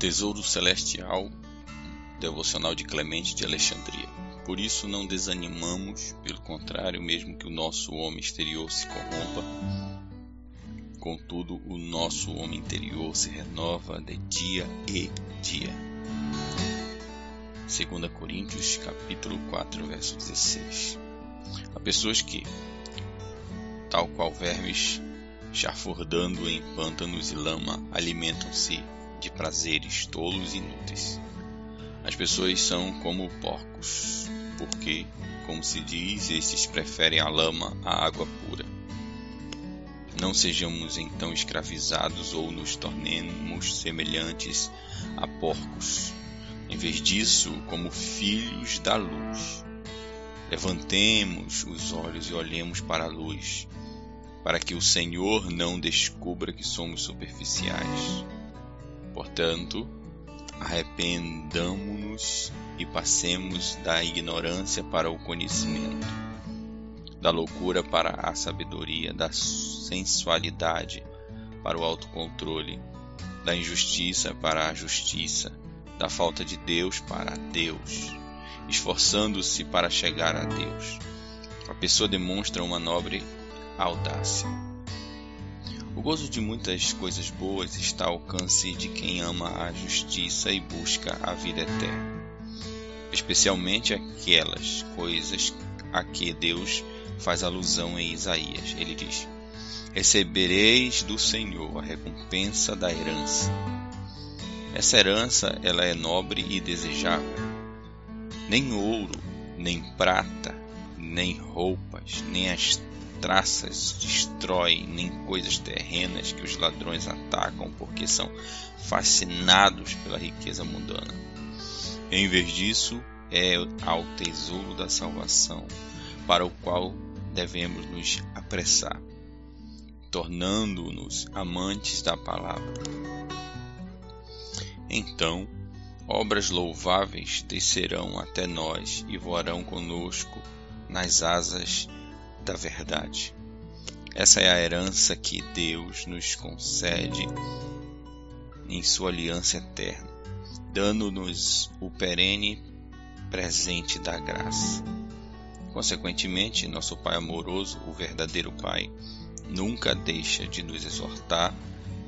Tesouro Celestial, devocional de Clemente de Alexandria. Por isso não desanimamos, pelo contrário, mesmo que o nosso homem exterior se corrompa, contudo o nosso homem interior se renova de dia e dia. 2 Coríntios capítulo 4, verso 16. Há pessoas que, tal qual vermes, chafurdando em pântanos e lama, alimentam-se de prazeres tolos e inúteis. As pessoas são como porcos, porque, como se diz, estes preferem a lama à água pura. Não sejamos então escravizados ou nos tornemos semelhantes a porcos. Em vez disso, como filhos da luz. Levantemos os olhos e olhemos para a luz, para que o Senhor não descubra que somos superficiais. Portanto, arrependamo-nos e passemos da ignorância para o conhecimento, da loucura para a sabedoria, da sensualidade para o autocontrole, da injustiça para a justiça, da falta de Deus para Deus, esforçando-se para chegar a Deus. A pessoa demonstra uma nobre audácia. O gozo de muitas coisas boas está ao alcance de quem ama a justiça e busca a vida eterna, especialmente aquelas coisas a que Deus faz alusão em Isaías. Ele diz: Recebereis do Senhor a recompensa da herança. Essa herança ela é nobre e desejável. Nem ouro, nem prata, nem roupas, nem as traças destrói, nem coisas terrenas que os ladrões atacam porque são fascinados pela riqueza mundana. Em vez disso, é ao tesouro da salvação, para o qual devemos nos apressar, tornando-nos amantes da palavra. Então, obras louváveis descerão até nós e voarão conosco nas asas da verdade. Essa é a herança que Deus nos concede em sua aliança eterna, dando-nos o perene presente da graça. Consequentemente, nosso Pai amoroso, o verdadeiro Pai, nunca deixa de nos exortar,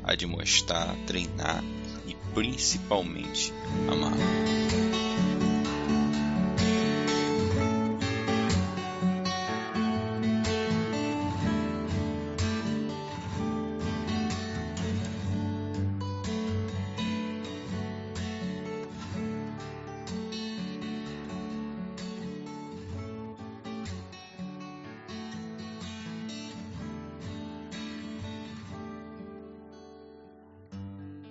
admoestar, treinar e principalmente amar.